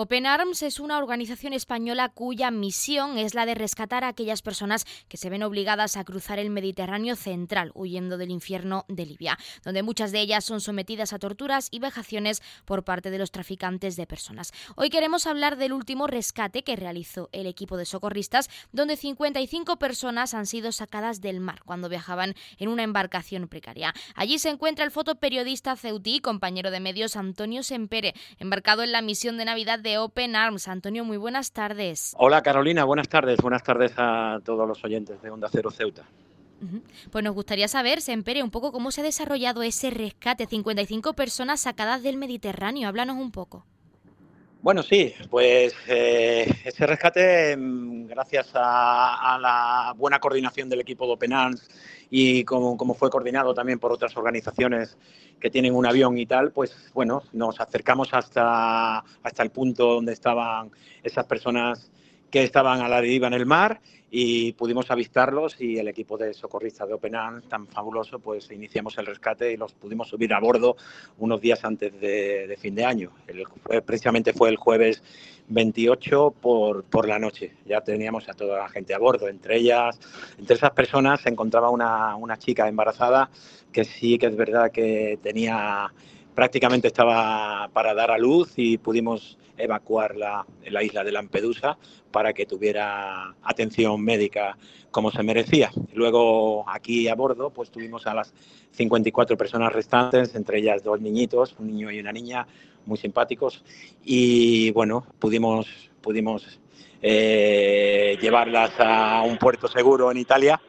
Open Arms es una organización española cuya misión es la de rescatar a aquellas personas que se ven obligadas a cruzar el Mediterráneo central, huyendo del infierno de Libia, donde muchas de ellas son sometidas a torturas y vejaciones por parte de los traficantes de personas. Hoy queremos hablar del último rescate que realizó el equipo de socorristas, donde 55 personas han sido sacadas del mar cuando viajaban en una embarcación precaria. Allí se encuentra el fotoperiodista ceutí, compañero de medios Antonio Sempere, embarcado en la misión de Navidad de Open Arms. Antonio, muy buenas tardes. Hola Carolina, buenas tardes. Buenas tardes a todos los oyentes de Onda Cero Ceuta. Pues nos gustaría saber, Sempere, un poco cómo se ha desarrollado ese rescate. 55 personas sacadas del Mediterráneo. Háblanos un poco. Bueno, sí, pues eh, ese rescate, mm, gracias a, la buena coordinación del equipo de Open Arms y como, como, fue coordinado también por otras organizaciones que tienen un avión y tal, pues bueno, nos acercamos hasta, hasta el punto donde estaban esas personas que estaban a la deriva en el mar y pudimos avistarlos y el equipo de socorristas de Open Arms, tan fabuloso, pues iniciamos el rescate y los pudimos subir a bordo unos días antes de, fin de año. El, precisamente fue el jueves 28 por, por la noche. Ya teníamos a toda la gente a bordo. Entre ellas, entre esas personas se encontraba una, una chica embarazada que sí que es verdad que tenía prácticamente estaba para dar a luz y pudimos evacuar la, la isla de Lampedusa para que tuviera atención médica como se merecía. Luego aquí a bordo pues tuvimos a las 54 personas restantes, entre ellas dos niñitos, un niño y una niña, muy simpáticos y bueno, pudimos, pudimos eh, llevarlas a un puerto seguro en Italia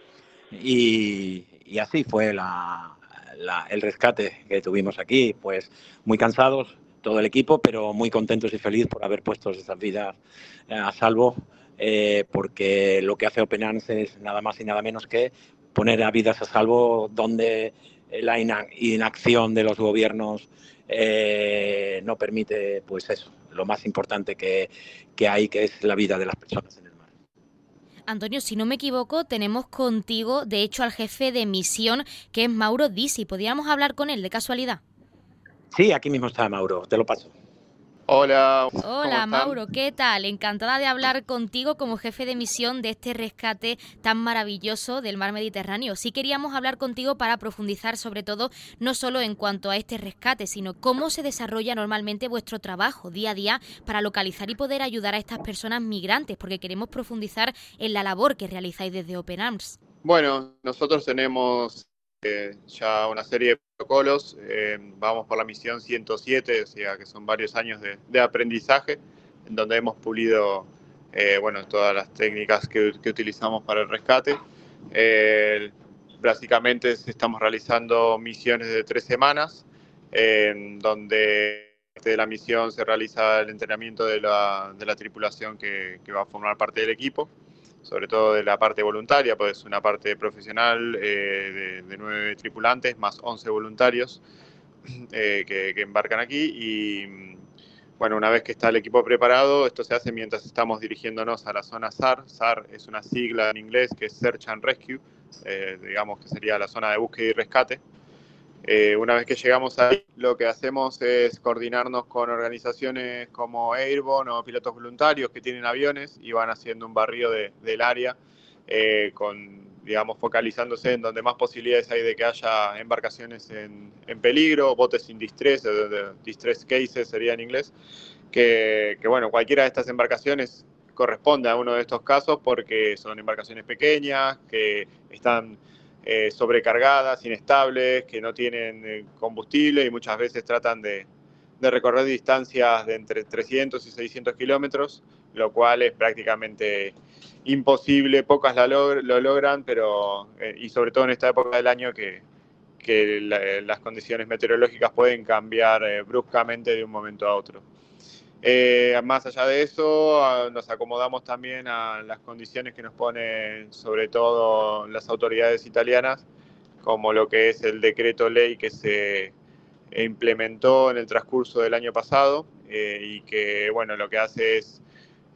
y, y así fue la, el rescate que tuvimos aquí, pues muy cansados todo el equipo, pero muy contentos y felices por haber puesto esas vidas eh, a salvo, eh, porque lo que hace Open Arms es nada más y nada menos que poner a vidas a salvo donde la inacción de los gobiernos eh, no permite, pues eso, lo más importante que, que hay, que es la vida de las personas en el Antonio, si no me equivoco, tenemos contigo, de hecho, al jefe de misión, que es Mauro Disi. ¿Podríamos hablar con él de casualidad? Sí, aquí mismo está Mauro, te lo paso. Hola. Hola Mauro, ¿qué tal? Encantada de hablar contigo como jefe de misión de este rescate tan maravilloso del mar Mediterráneo. Sí queríamos hablar contigo para profundizar sobre todo no solo en cuanto a este rescate, sino cómo se desarrolla normalmente vuestro trabajo día a día para localizar y poder ayudar a estas personas migrantes, porque queremos profundizar en la labor que realizáis desde Open Arms. Bueno, nosotros tenemos eh, ya una serie de protocolos. Eh, vamos por la misión 107, o sea que son varios años de, aprendizaje, en donde hemos pulido eh, bueno, todas las técnicas que, utilizamos para el rescate. básicamente estamos realizando misiones de tres semanas, donde de la misión se realiza el entrenamiento de la, de la tripulación que, que va a formar parte del equipo sobre todo de la parte voluntaria, pues una parte profesional eh, de, nueve tripulantes más once voluntarios eh, que, embarcan aquí y bueno, una vez que está el equipo preparado, esto se hace mientras estamos dirigiéndonos a la zona SAR. SAR es una sigla en inglés que es Search and Rescue, eh, digamos que sería la zona de búsqueda y rescate. Eh, una vez que llegamos ahí, lo que hacemos es coordinarnos con organizaciones como Airborne o pilotos voluntarios que tienen aviones y van haciendo un barrio del área, eh, con, digamos, focalizándose en donde más posibilidades hay de que haya embarcaciones en, peligro, botes sin distress, distress cases sería en inglés, que, que, bueno, cualquiera de estas embarcaciones corresponde a uno de estos casos porque son embarcaciones pequeñas, que están eh, sobrecargadas, inestables, que no tienen eh, combustible y muchas veces tratan de, recorrer distancias de entre 300 y 600 kilómetros, lo cual es prácticamente imposible, pocas lo, logran, pero eh, y sobre todo en esta época del año que, las condiciones meteorológicas pueden cambiar bruscamente de un momento a otro. Eh, más allá de eso, nos acomodamos también a las condiciones que nos ponen sobre todo las autoridades italianas, como lo que es el decreto ley que se implementó en el transcurso del año pasado eh, y que bueno lo que hace es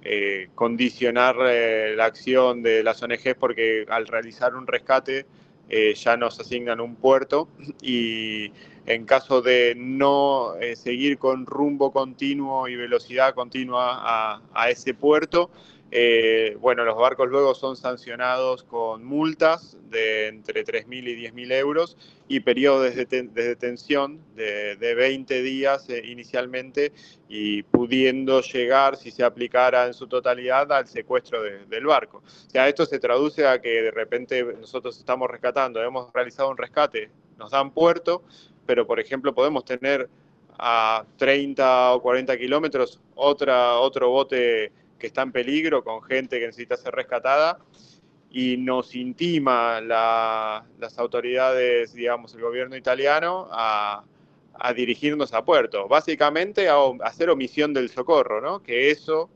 eh, condicionar la acción de las ONGs porque al realizar un rescate eh, ya nos asignan un puerto y en caso de no eh, seguir con rumbo continuo y velocidad continua a, ese puerto, eh, bueno, los barcos luego son sancionados con multas de entre 3.000 y 10.000 euros y periodos de, detención de, 20 días eh, inicialmente y pudiendo llegar, si se aplicara en su totalidad, al secuestro del barco. O sea, esto se traduce a que de repente nosotros estamos rescatando, hemos realizado un rescate, nos dan puerto, pero por ejemplo podemos tener a 30 o 40 kilómetros otro bote que está en peligro con gente que necesita ser rescatada y nos intima las autoridades, digamos, el gobierno italiano a, dirigirnos a puerto. Básicamente a, hacer omisión del socorro, ¿no? Que eso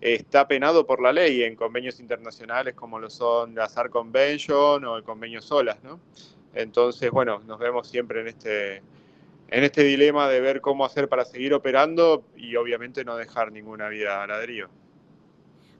está penado por la ley en convenios internacionales como lo son la SAR Convention o el convenio SOLAS, ¿no? Entonces, bueno, nos vemos siempre en este, en este dilema de ver cómo hacer para seguir operando y obviamente no dejar ninguna vida a ladrillo.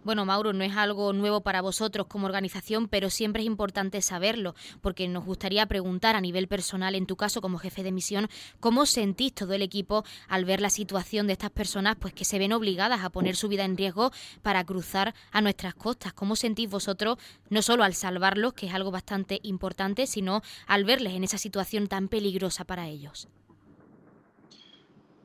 Bueno, Mauro, no es algo nuevo para vosotros como organización, pero siempre es importante saberlo, porque nos gustaría preguntar a nivel personal, en tu caso como jefe de misión, ¿cómo sentís todo el equipo al ver la situación de estas personas pues que se ven obligadas a poner su vida en riesgo para cruzar a nuestras costas? ¿Cómo sentís vosotros no solo al salvarlos, que es algo bastante importante, sino al verles en esa situación tan peligrosa para ellos?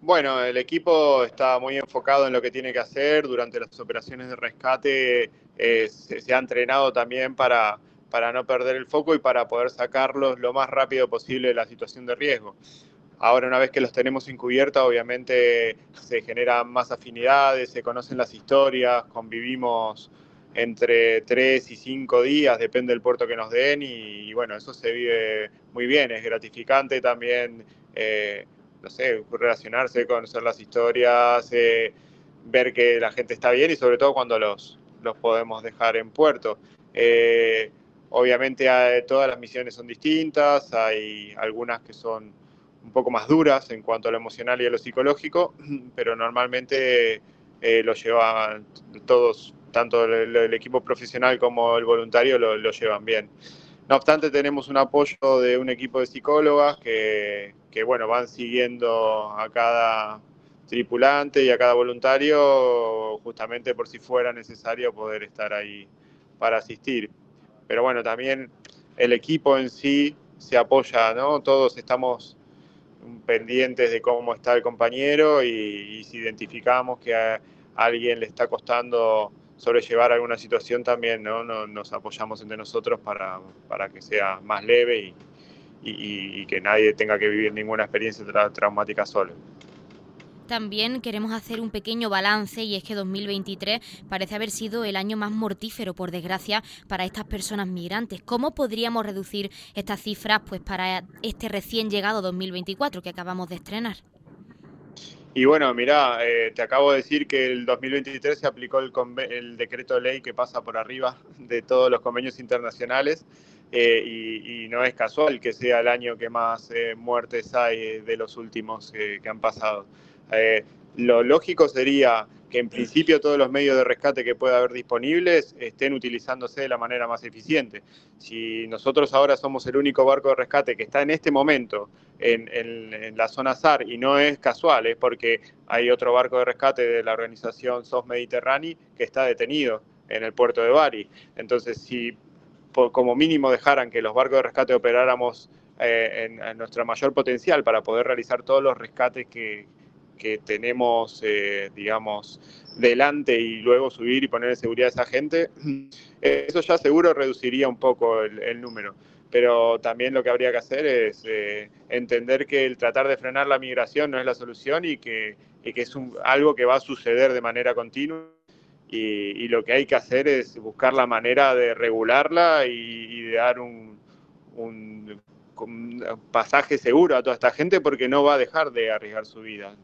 Bueno, el equipo está muy enfocado en lo que tiene que hacer. Durante las operaciones de rescate eh, se, ha entrenado también para, para no perder el foco y para poder sacarlos lo más rápido posible de la situación de riesgo. Ahora, una vez que los tenemos encubierta, obviamente se generan más afinidades, se conocen las historias, convivimos entre tres y cinco días, depende del puerto que nos den, y, bueno, eso se vive muy bien, es gratificante también. Eh, no sé, relacionarse, conocer las historias, eh, ver que la gente está bien y sobre todo cuando los, los podemos dejar en puerto. Eh, obviamente todas las misiones son distintas, hay algunas que son un poco más duras en cuanto a lo emocional y a lo psicológico, pero normalmente eh, lo llevan todos, tanto el, equipo profesional como el voluntario lo, lo llevan bien. No obstante, tenemos un apoyo de un equipo de psicólogas que, que bueno, van siguiendo a cada tripulante y a cada voluntario justamente por si fuera necesario poder estar ahí para asistir. Pero bueno, también el equipo en sí se apoya, ¿no? Todos estamos pendientes de cómo está el compañero y, si identificamos que a alguien le está costando sobrellevar alguna situación también, ¿no? Nos, apoyamos entre nosotros para, para que sea más leve y, y, que nadie tenga que vivir ninguna experiencia traumática solo. También queremos hacer un pequeño balance y es que 2023 parece haber sido el año más mortífero, por desgracia, para estas personas migrantes. ¿Cómo podríamos reducir estas cifras pues, para este recién llegado 2024 que acabamos de estrenar? Y bueno, mira, eh, te acabo de decir que el 2023 se aplicó el, el decreto de ley que pasa por arriba de todos los convenios internacionales eh, y, no es casual que sea el año que más eh, muertes hay eh, de los últimos que han pasado. lo lógico sería que en principio todos los medios de rescate que pueda haber disponibles estén utilizándose de la manera más eficiente. Si nosotros ahora somos el único barco de rescate que está en este momento en, en la zona SAR y no es casual, es porque hay otro barco de rescate de la organización SOS Mediterráneo que está detenido en el puerto de Bari. Entonces, si como mínimo dejaran que los barcos de rescate operáramos eh, en, nuestro mayor potencial para poder realizar todos los rescates que, tenemos, eh, digamos, delante y luego subir y poner en seguridad a esa gente, eso ya seguro reduciría un poco el, número. Pero también lo que habría que hacer es eh, entender que el tratar de frenar la migración no es la solución y que, que es algo que va a suceder de manera continua y, lo que hay que hacer es buscar la manera de regularla y, de dar un, pasaje seguro a toda esta gente porque no va a dejar de arriesgar su vida.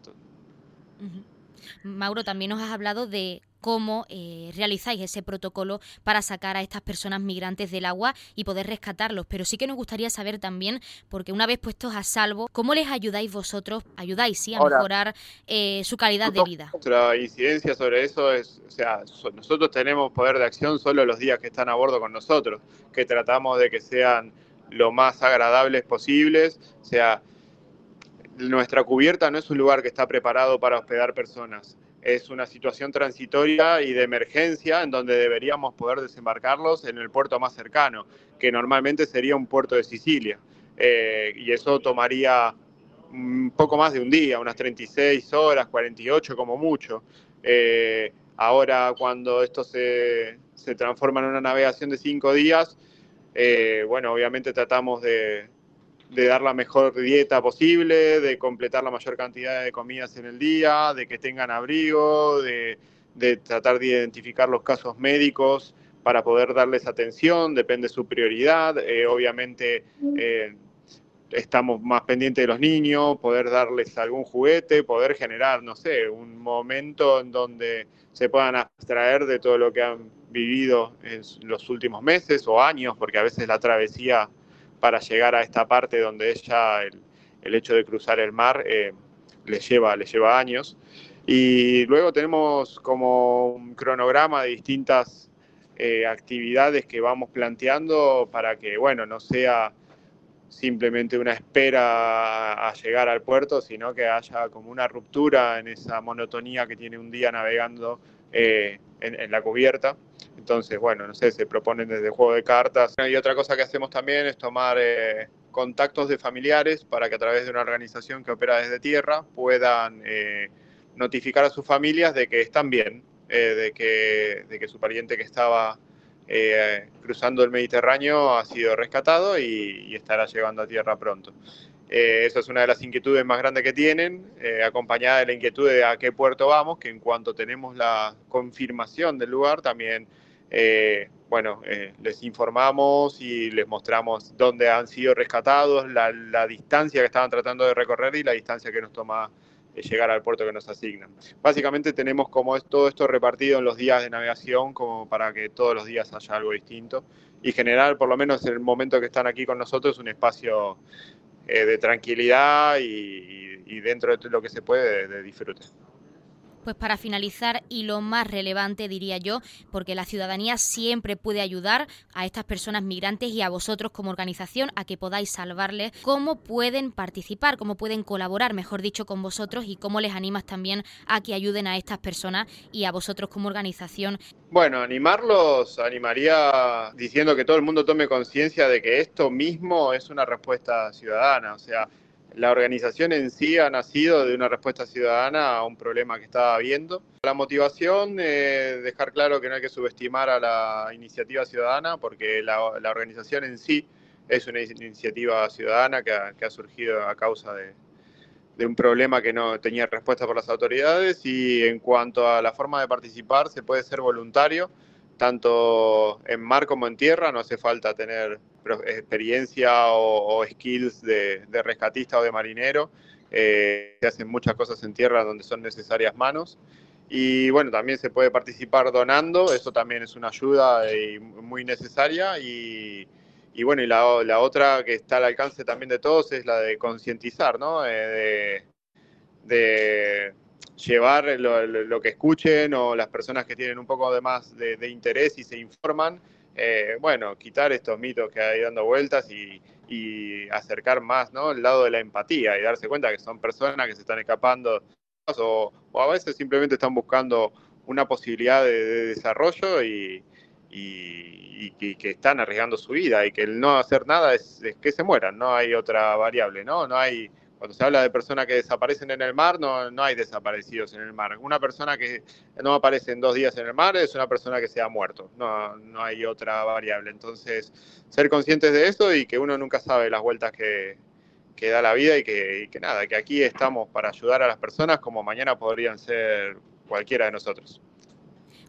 Mauro, también nos has hablado de cómo eh, realizáis ese protocolo para sacar a estas personas migrantes del agua y poder rescatarlos. Pero sí que nos gustaría saber también, porque una vez puestos a salvo, ¿cómo les ayudáis vosotros? ¿Ayudáis, sí, a mejorar eh, su calidad de vida? Nuestra incidencia sobre eso es, o sea, nosotros tenemos poder de acción solo los días que están a bordo con nosotros, que tratamos de que sean lo más agradables posibles. O sea, nuestra cubierta no es un lugar que está preparado para hospedar personas. Es una situación transitoria y de emergencia en donde deberíamos poder desembarcarlos en el puerto más cercano, que normalmente sería un puerto de Sicilia. Eh, y eso tomaría un poco más de un día, unas 36 horas, 48 como mucho. Eh, ahora cuando esto se, se, transforma en una navegación de cinco días, eh, bueno, obviamente tratamos de, dar la mejor dieta posible, de completar la mayor cantidad de comidas en el día, de que tengan abrigo, de, de tratar de identificar los casos médicos para poder darles atención, depende de su prioridad. Eh, obviamente eh, estamos más pendientes de los niños, poder darles algún juguete, poder generar, no sé, un momento en donde se puedan abstraer de todo lo que han vivido en los últimos meses o años, porque a veces la travesía para llegar a esta parte donde ella, el, el hecho de cruzar el mar, eh, les, lleva, lleva años. Y luego tenemos como un cronograma de distintas eh, actividades que vamos planteando para que, bueno, no sea simplemente una espera a llegar al puerto, sino que haya como una ruptura en esa monotonía que tiene un día navegando eh, en, la cubierta. Entonces, bueno, no sé, se proponen desde juego de cartas. Y otra cosa que hacemos también es tomar eh, contactos de familiares para que a través de una organización que opera desde tierra puedan eh, notificar a sus familias de que están bien, eh, de, que, de que su pariente que estaba eh, cruzando el Mediterráneo ha sido rescatado y estará llegando a tierra pronto. Eh, esa es una de las inquietudes más grandes que tienen, eh, acompañada de la inquietud de a qué puerto vamos, que en cuanto tenemos la confirmación del lugar, también, eh, bueno, les informamos y les mostramos dónde han sido rescatados, la, la, distancia que estaban tratando de recorrer y la distancia que nos toma llegar al puerto que nos asignan. Básicamente tenemos como todo esto repartido en los días de navegación como para que todos los días haya algo distinto y generar, por lo menos en el momento que están aquí con nosotros, un espacio eh, de tranquilidad y, dentro de lo que se puede de, de disfrute. Pues para finalizar, y lo más relevante diría yo, porque la ciudadanía siempre puede ayudar a estas personas migrantes y a vosotros como organización a que podáis salvarles, cómo pueden participar, cómo pueden colaborar, mejor dicho, con vosotros y cómo les animas también a que ayuden a estas personas y a vosotros como organización. Bueno, animarlos, animaría diciendo que todo el mundo tome conciencia de que esto mismo es una respuesta ciudadana, o sea, la organización en sí ha nacido de una respuesta ciudadana a un problema que estaba habiendo. La motivación, eh, dejar claro que no hay que subestimar a la iniciativa ciudadana, porque la, organización en sí es una iniciativa ciudadana que ha, surgido a causa de, un problema que no tenía respuesta por las autoridades. Y en cuanto a la forma de participar, se puede ser voluntario, tanto en mar como en tierra, no hace falta tener experiencia o, skills de, rescatista o de marinero. Eh, se hacen muchas cosas en tierra donde son necesarias manos. Y bueno, también se puede participar donando, eso también es una ayuda muy necesaria. Y, y bueno, y la, la, otra que está al alcance también de todos es la de concientizar, ¿no? Eh, de, llevar lo, que escuchen o las personas que tienen un poco de más de interés y se informan eh, bueno, quitar estos mitos que hay dando vueltas y, acercar más ¿no? el lado de la empatía y darse cuenta que son personas que se están escapando o, a veces simplemente están buscando una posibilidad de, de desarrollo y, y, y, que están arriesgando su vida y que el no hacer nada es, es, que se mueran, no hay otra variable, ¿no? No hay cuando se habla de personas que desaparecen en el mar, no, no hay desaparecidos en el mar. Una persona que no aparece en dos días en el mar es una persona que se ha muerto. No, no hay otra variable. Entonces, ser conscientes de eso y que uno nunca sabe las vueltas que, que da la vida y que, y que nada, que aquí estamos para ayudar a las personas como mañana podrían ser cualquiera de nosotros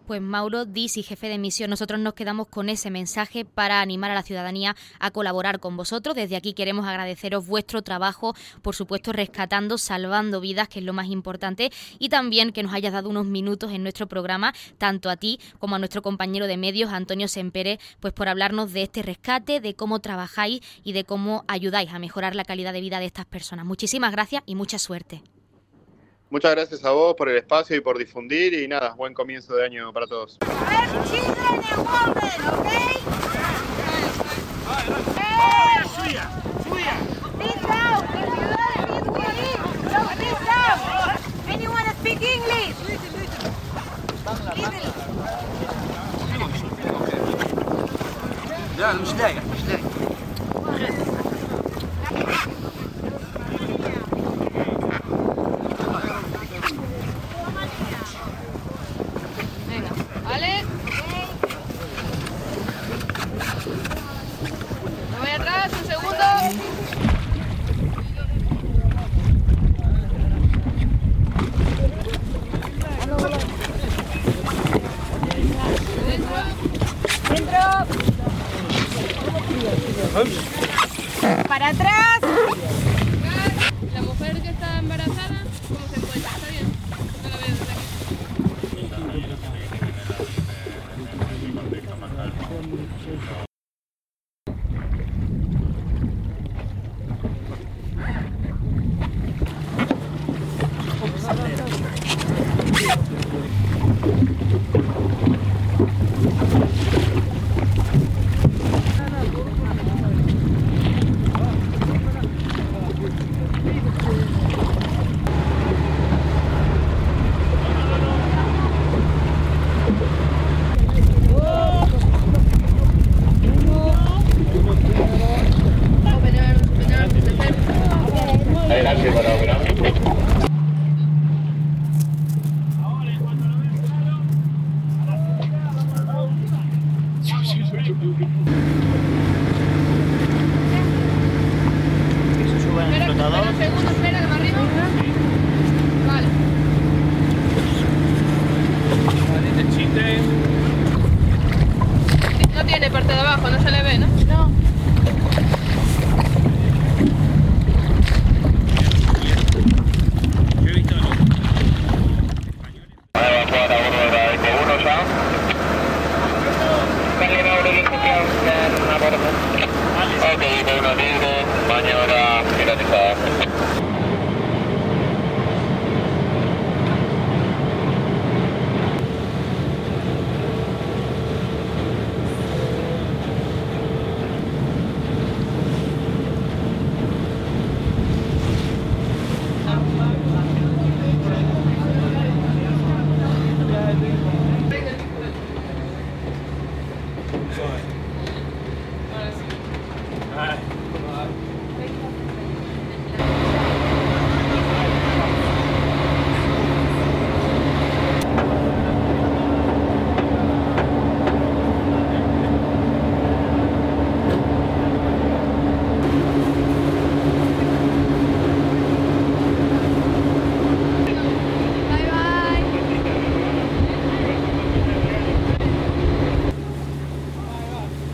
pues Mauro Dis y jefe de misión, nosotros nos quedamos con ese mensaje para animar a la ciudadanía a colaborar con vosotros. Desde aquí queremos agradeceros vuestro trabajo, por supuesto rescatando, salvando vidas, que es lo más importante, y también que nos hayas dado unos minutos en nuestro programa, tanto a ti como a nuestro compañero de medios, Antonio Sempere, pues por hablarnos de este rescate, de cómo trabajáis y de cómo ayudáis a mejorar la calidad de vida de estas personas. Muchísimas gracias y mucha suerte. Muchas gracias a vos por el espacio y por difundir y nada, buen comienzo de año para todos. لا مش لايق مش لايق Yeah. गया बराबर